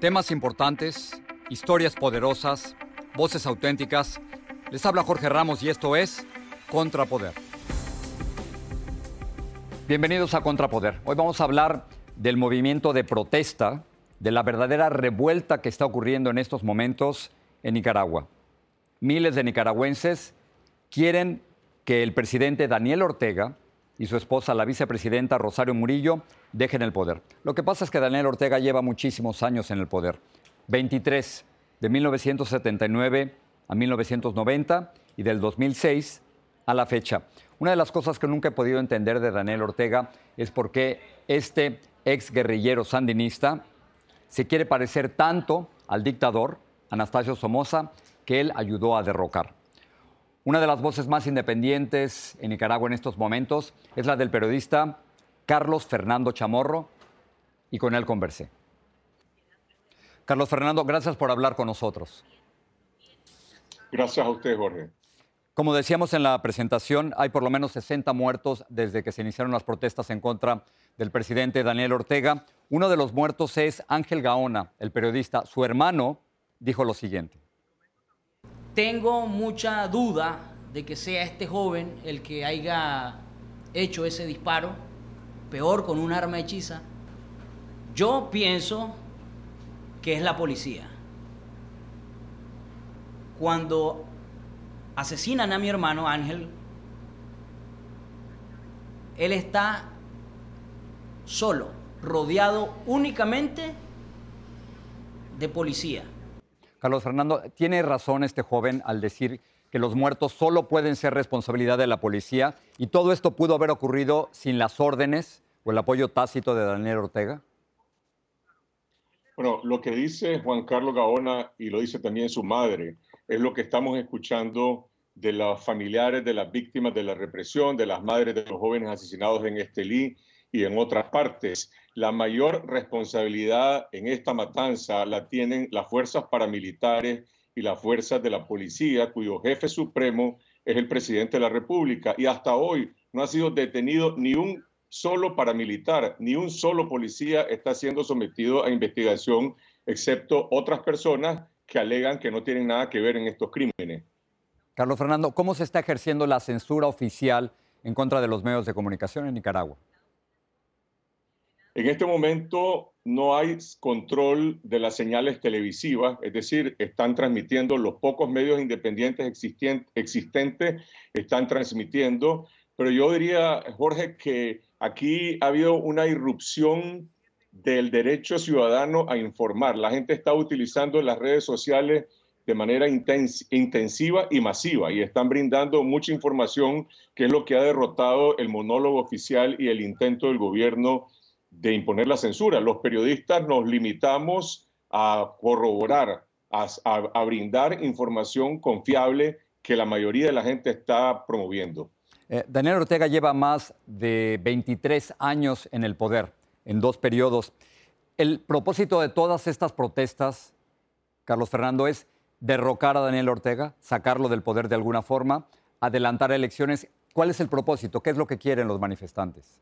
Temas importantes, historias poderosas, voces auténticas. Les habla Jorge Ramos y esto es Contrapoder. Bienvenidos a Contrapoder. Hoy vamos a hablar del movimiento de protesta, de la verdadera revuelta que está ocurriendo en estos momentos en Nicaragua. Miles de nicaragüenses quieren que el presidente Daniel Ortega y su esposa, la vicepresidenta Rosario Murillo, dejen el poder. Lo que pasa es que Daniel Ortega lleva muchísimos años en el poder. 23, de 1979 a 1990 y del 2006 a la fecha. Una de las cosas que nunca he podido entender de Daniel Ortega es por qué este ex guerrillero sandinista se quiere parecer tanto al dictador Anastasio Somoza que él ayudó a derrocar. Una de las voces más independientes en Nicaragua en estos momentos es la del periodista Carlos Fernando Chamorro y con él conversé. Carlos Fernando, gracias por hablar con nosotros. Gracias a usted, Jorge. Como decíamos en la presentación, hay por lo menos 60 muertos desde que se iniciaron las protestas en contra del presidente Daniel Ortega. Uno de los muertos es Ángel Gaona, el periodista. Su hermano dijo lo siguiente. Tengo mucha duda de que sea este joven el que haya hecho ese disparo, peor con un arma hechiza. Yo pienso que es la policía. Cuando asesinan a mi hermano Ángel, él está solo, rodeado únicamente de policía. Carlos Fernando, ¿tiene razón este joven al decir que los muertos solo pueden ser responsabilidad de la policía y todo esto pudo haber ocurrido sin las órdenes o el apoyo tácito de Daniel Ortega? Bueno, lo que dice Juan Carlos Gaona y lo dice también su madre es lo que estamos escuchando de los familiares de las víctimas de la represión, de las madres de los jóvenes asesinados en Estelí y en otras partes. La mayor responsabilidad en esta matanza la tienen las fuerzas paramilitares y las fuerzas de la policía, cuyo jefe supremo es el presidente de la República. Y hasta hoy no ha sido detenido ni un solo paramilitar, ni un solo policía está siendo sometido a investigación, excepto otras personas que alegan que no tienen nada que ver en estos crímenes. Carlos Fernando, ¿cómo se está ejerciendo la censura oficial en contra de los medios de comunicación en Nicaragua? En este momento no hay control de las señales televisivas, es decir, están transmitiendo los pocos medios independientes existentes, están transmitiendo, pero yo diría, Jorge, que aquí ha habido una irrupción del derecho ciudadano a informar. La gente está utilizando las redes sociales de manera intensiva y masiva y están brindando mucha información, que es lo que ha derrotado el monólogo oficial y el intento del gobierno de imponer la censura. Los periodistas nos limitamos a corroborar, a, brindar información confiable que la mayoría de la gente está promoviendo. Eh, Daniel Ortega lleva más de 23 años en el poder, en dos periodos. El propósito de todas estas protestas, Carlos Fernando, es derrocar a Daniel Ortega, sacarlo del poder de alguna forma, adelantar elecciones. ¿Cuál es el propósito? ¿Qué es lo que quieren los manifestantes?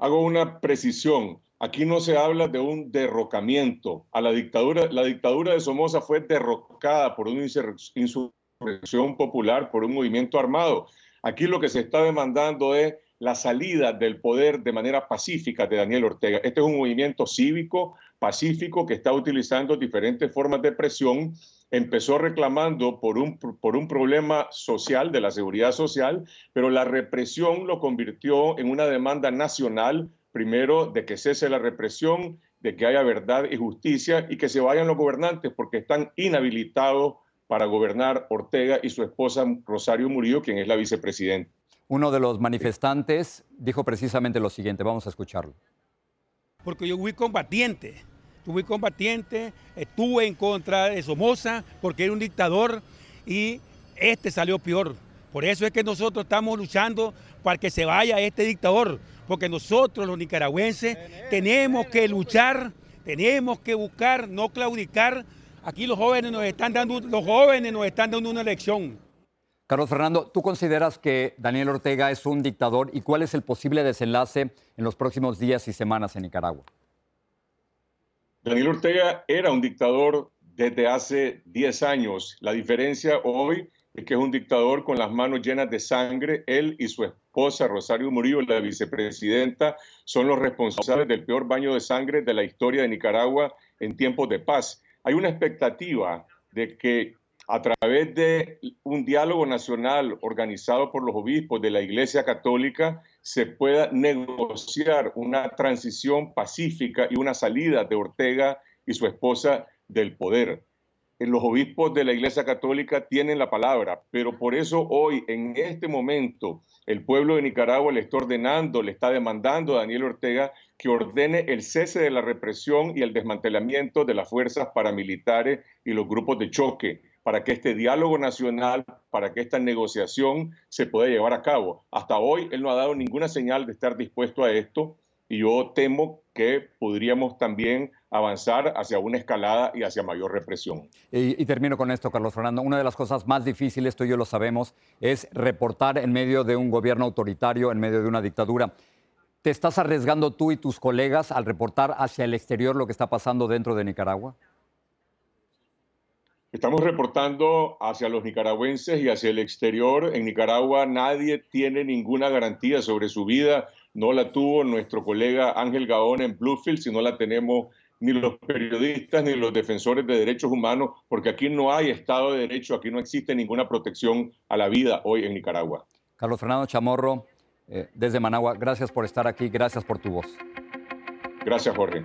Hago una precisión. Aquí no se habla de un derrocamiento. A la dictadura, la dictadura de Somoza fue derrocada por una insurrección popular, por un movimiento armado. Aquí lo que se está demandando es la salida del poder de manera pacífica de Daniel Ortega. Este es un movimiento cívico, pacífico, que está utilizando diferentes formas de presión. Empezó reclamando por un, por un problema social, de la seguridad social, pero la represión lo convirtió en una demanda nacional, primero de que cese la represión, de que haya verdad y justicia y que se vayan los gobernantes porque están inhabilitados para gobernar Ortega y su esposa Rosario Murillo, quien es la vicepresidenta. Uno de los manifestantes dijo precisamente lo siguiente, vamos a escucharlo. Porque yo fui combatiente, fui combatiente, estuve en contra de Somoza porque era un dictador y este salió peor. Por eso es que nosotros estamos luchando para que se vaya este dictador, porque nosotros los nicaragüenses tenemos que luchar, tenemos que buscar, no claudicar. Aquí los jóvenes nos están dando, los jóvenes nos están dando una elección. Carlos Fernando, ¿tú consideras que Daniel Ortega es un dictador y cuál es el posible desenlace en los próximos días y semanas en Nicaragua? Daniel Ortega era un dictador desde hace 10 años. La diferencia hoy es que es un dictador con las manos llenas de sangre. Él y su esposa Rosario Murillo, la vicepresidenta, son los responsables del peor baño de sangre de la historia de Nicaragua en tiempos de paz. Hay una expectativa de que a través de un diálogo nacional organizado por los obispos de la Iglesia Católica se pueda negociar una transición pacífica y una salida de Ortega y su esposa del poder. Los obispos de la Iglesia Católica tienen la palabra, pero por eso hoy, en este momento, el pueblo de Nicaragua le está ordenando, le está demandando a Daniel Ortega que ordene el cese de la represión y el desmantelamiento de las fuerzas paramilitares y los grupos de choque para que este diálogo nacional, para que esta negociación se pueda llevar a cabo. Hasta hoy él no ha dado ninguna señal de estar dispuesto a esto y yo temo que podríamos también avanzar hacia una escalada y hacia mayor represión. Y, termino con esto, Carlos Fernando. Una de las cosas más difíciles, tú y yo lo sabemos, es reportar en medio de un gobierno autoritario, en medio de una dictadura. ¿Te estás arriesgando tú y tus colegas al reportar hacia el exterior lo que está pasando dentro de Nicaragua? Estamos reportando hacia los nicaragüenses y hacia el exterior. En Nicaragua nadie tiene ninguna garantía sobre su vida. No la tuvo nuestro colega Ángel Gaón en Bluefield, si no la tenemos ni los periodistas ni los defensores de derechos humanos, porque aquí no hay Estado de Derecho, aquí no existe ninguna protección a la vida hoy en Nicaragua. Carlos Fernando Chamorro, eh, desde Managua, gracias por estar aquí, gracias por tu voz. Gracias, Jorge.